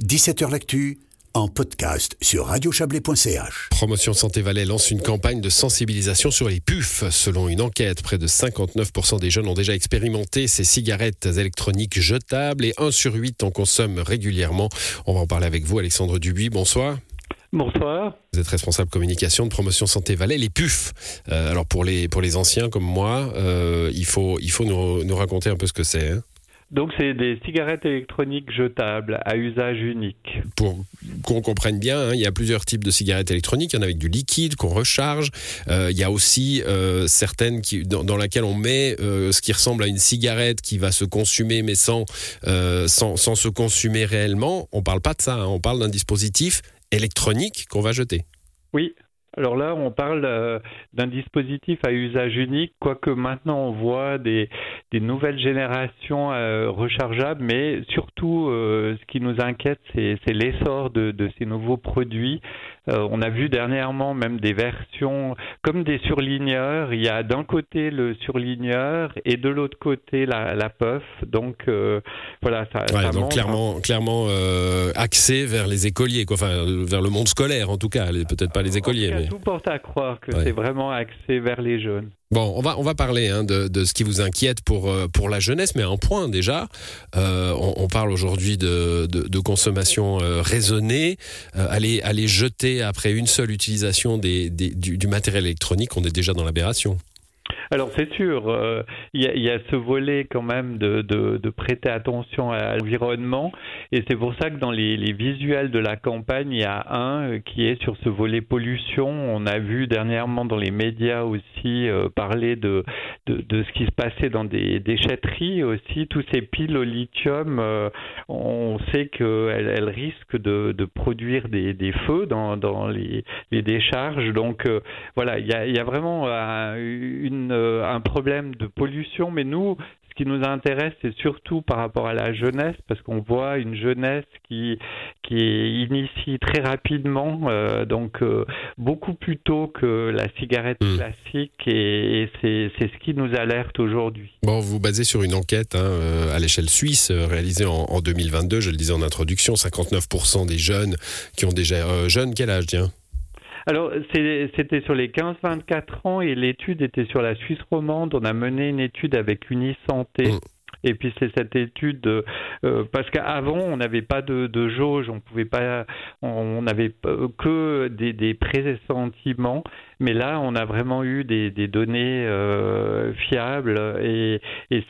17h L'actu en podcast sur radiochablais.ch. Promotion Santé Valais lance une campagne de sensibilisation sur les puffs. Selon une enquête, près de 59% des jeunes ont déjà expérimenté ces cigarettes électroniques jetables et 1 sur 8 en consomme régulièrement. On va en parler avec vous, Alexandre Dubuis. Bonsoir. Bonsoir. Vous êtes responsable communication de promotion santé Valais, les puffs. Euh, alors pour les pour les anciens comme moi, euh, il faut il faut nous, nous raconter un peu ce que c'est. Hein. Donc c'est des cigarettes électroniques jetables à usage unique. Pour qu'on comprenne bien, hein, il y a plusieurs types de cigarettes électroniques. Il y en a avec du liquide qu'on recharge. Euh, il y a aussi euh, certaines qui, dans, dans lesquelles on met euh, ce qui ressemble à une cigarette qui va se consumer mais sans, sans, sans, se consumer réellement. On parle pas de ça, hein. on parle d'un dispositif électronique qu'on va jeter. Oui, alors là, on parle euh, d'un dispositif à usage unique, quoique maintenant on voit des, nouvelles générations euh, rechargeables, mais surtout euh, ce qui nous inquiète, c'est l'essor de, ces nouveaux produits. Euh, on a vu dernièrement même des versions comme des surligneurs. Il y a d'un côté le surligneur et de l'autre côté la, la puff. Donc euh, voilà, ça, Ouais, ça donc montre- clairement, clairement euh, axé vers les écoliers, quoi. Enfin, vers le monde scolaire en tout cas, peut-être pas les écoliers. En tout cas, mais- Tout porte à croire que Ouais. c'est vraiment axé vers les jeunes. Bon, on va on va parler hein, de, ce qui vous inquiète pour euh, la jeunesse, mais un point déjà. Euh, on, parle aujourd'hui de, consommation euh, raisonnée. Aller jeter après une seule utilisation du, du matériel électronique, on est déjà dans l'aberration. Alors c'est sûr, euh, il y, a, ce volet quand même de, prêter attention à l'environnement et c'est pour ça que dans les, visuels de la campagne, il y a un euh, qui est sur ce volet pollution. On a vu dernièrement dans les médias aussi euh, parler de, de, ce qui se passait dans des déchetteries aussi. Tous ces piles au lithium, on sait qu'elles elles risquent de, produire des, feux dans, dans les, décharges. Donc voilà, il y a, vraiment un, une, euh, un problème de pollution, mais nous, ce qui nous intéresse, c'est surtout par rapport à la jeunesse, parce qu'on voit une jeunesse qui, qui initie très rapidement, euh, donc euh, beaucoup plus tôt que la cigarette Mm. classique, et, et c'est ce qui nous alerte aujourd'hui. Bon, vous vous basez sur une enquête hein, à l'échelle suisse réalisée en, en 2022. Je le disais en introduction, 59% des jeunes qui ont déjà jeunes. Quel âge, tiens? Alors, c'était sur les 15-24 ans et l'étude était sur la Suisse romande. On a mené une étude avec Unisanté. Mm. Et puis c'est cette étude euh, euh, parce qu'avant on n'avait pas de, de jauge, on pouvait pas, on n'avait pas- que des, des pressentiments, mais là on a vraiment eu des, données euh, fiables et,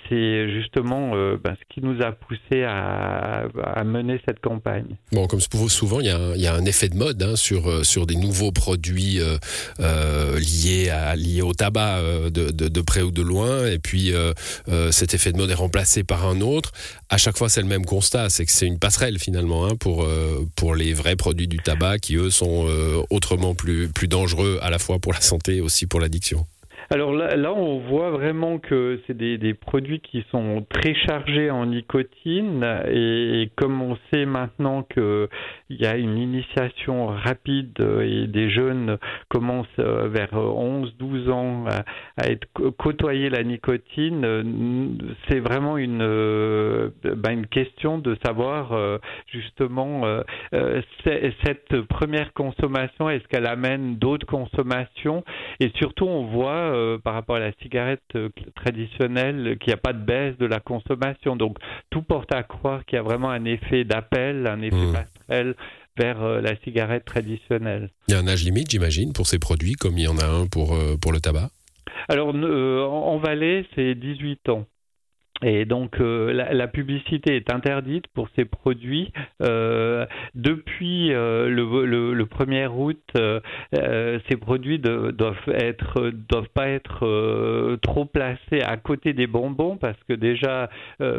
c'est justement euh, ben, ce qui nous a poussé à, mener cette campagne. Bon, comme souvent, il y, il y a un effet de mode hein, sur, euh, sur des nouveaux produits liés, à, liés au tabac de, près ou de loin. Et puis, cet effet de mode est remplacé par un autre. À chaque fois, c'est le même constat. C'est que c'est une passerelle finalement hein, pour, pour les vrais produits du tabac qui, eux, sont autrement plus, plus dangereux à la fois pour la santé aussi pour l'addiction. Alors là, on voit vraiment que c'est des, produits qui sont très chargés en nicotine. Et, et comme on sait maintenant qu'il y a une initiation rapide euh, et des jeunes commencent euh, vers 11-12 ans à, être côtoyer la nicotine, euh, c'est vraiment une, euh, ben, une question de savoir euh, justement euh, euh, cette première consommation, est-ce qu'elle amène d'autres consommations? Et surtout, on voit euh, par rapport à la cigarette euh, traditionnelle qu'il n'y a pas de baisse de la consommation. Donc, tout porte à croire qu'il y a vraiment un effet d'appel, un effet Mmh. passerelle vers euh, la cigarette traditionnelle. Il y a un âge limite, j'imagine, pour ces produits, comme il y en a un pour, pour le tabac? Alors, en en Valais, c'est 18 ans. Et donc euh, la, la publicité est interdite pour ces produits euh, depuis euh, le, le, le 1er août. euh, euh, ces produits doivent être doivent pas être euh, trop placés à côté des bonbons parce que déjà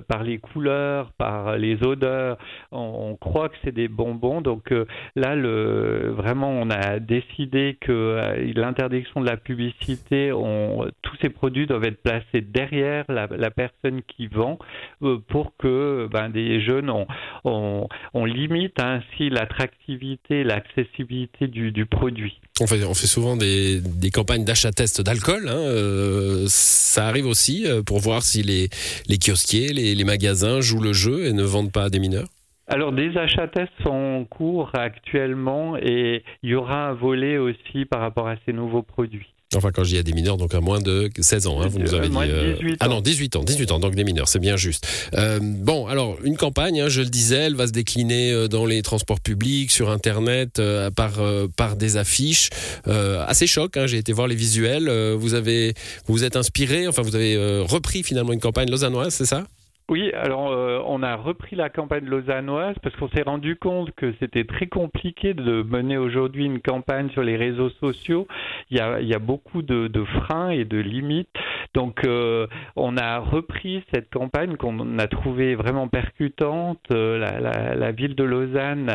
par les couleurs, par les odeurs, on, on croit que c'est des bonbons. Donc là, le, vraiment, on a décidé que l'interdiction de la publicité, on, tous ces produits doivent être placés derrière la, la personne qui vend euh, pour que ben, des jeunes, on, on, on limite ainsi l'attractivité, l'accessibilité du, du produit. On fait, on fait souvent des, des campagnes d'achat-test d'alcool. hein, euh, ça arrive aussi euh, pour voir si les, les kiosquiers, les, les magasins jouent le jeu et ne vendent pas à des mineurs. alors des achats tests sont en cours actuellement et il y aura un volet aussi par rapport à ces nouveaux produits. Enfin, quand je dis à des mineurs, donc à moins de 16 ans, hein, vous nous avez dit. Euh, ah non, 18 ans, 18 ans, donc des mineurs, c'est bien juste. Euh, bon, alors, une campagne, hein, je le disais, elle va se décliner euh, dans les transports publics, sur Internet, par, par des affiches. assez choc, hein, j'ai été voir les visuels. vous avez, vous, vous êtes inspiré, enfin, vous avez repris finalement une campagne lausannoise, c'est ça? Oui, alors euh, on a repris la campagne lausannoise parce qu'on s'est rendu compte que c'était très compliqué de mener aujourd'hui une campagne sur les réseaux sociaux. Il y a, il beaucoup de, freins et de limites. Donc euh, on a repris cette campagne qu'on a trouvée vraiment percutante. Euh, la, la, la, ville de Lausanne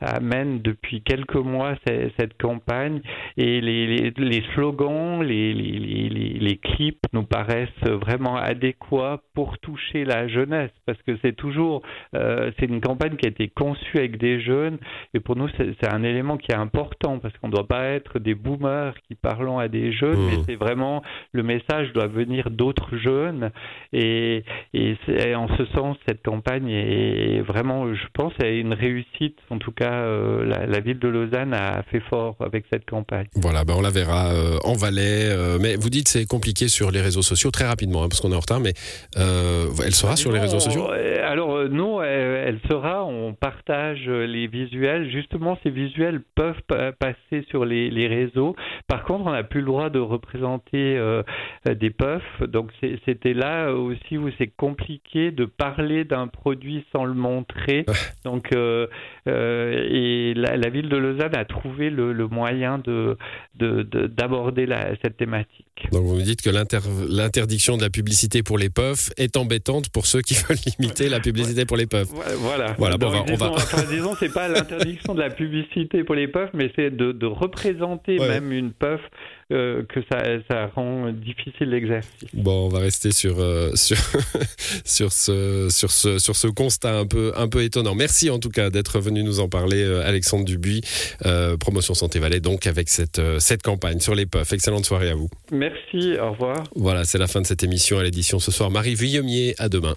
amène depuis quelques mois cette, cette campagne et les, les, les slogans, les, les, clips nous paraissent vraiment adéquats pour toucher la jeunesse, parce que c'est toujours, euh, c'est une campagne qui a été conçue avec des jeunes, et pour nous c'est un élément qui est important, parce qu'on ne doit pas être des boomers qui parlons à des jeunes, mais mmh. c'est vraiment, le message doit venir d'autres jeunes, et, et, en ce sens, cette campagne est vraiment, je pense, est une réussite, en tout cas, euh, la, ville de Lausanne a fait fort avec cette campagne. Voilà, ben on la verra euh, en Valais, mais vous dites c'est compliqué sur les réseaux sociaux, très rapidement, hein, parce qu'on est en retard, mais elle sera sur les réseaux sociaux? Euh, Alors euh, non, elle, sera, on partage les visuels. Justement, ces visuels peuvent passer sur les, réseaux. Par contre, on n'a plus le droit de représenter euh, des puffs. Donc c'était là aussi où c'est compliqué de parler d'un produit sans le montrer. Donc et la, ville de Lausanne a trouvé le, moyen de d'aborder cette thématique. Donc vous me dites que l'interdiction de la publicité pour les puffs est embêtante pour ceux qui veulent limiter la publicité pour les puffs. Voilà. Voilà. Bon, on va, disons, c'est pas l'interdiction de la publicité pour les puffs, mais c'est de, représenter même une puff euh, que ça, ça, rend difficile l'exercice. Bon, on va rester sur, euh, sur, sur, ce, sur, ce, sur ce constat un peu, un peu étonnant. Merci en tout cas d'être venu nous en parler, euh, Alexandre Dubuis, Promotion Santé Valais, donc avec cette, cette campagne sur les puffs. Excellente soirée à vous. Merci, au revoir. Voilà, c'est la fin de cette émission à l'édition ce soir. Marie Vuillemier, à demain.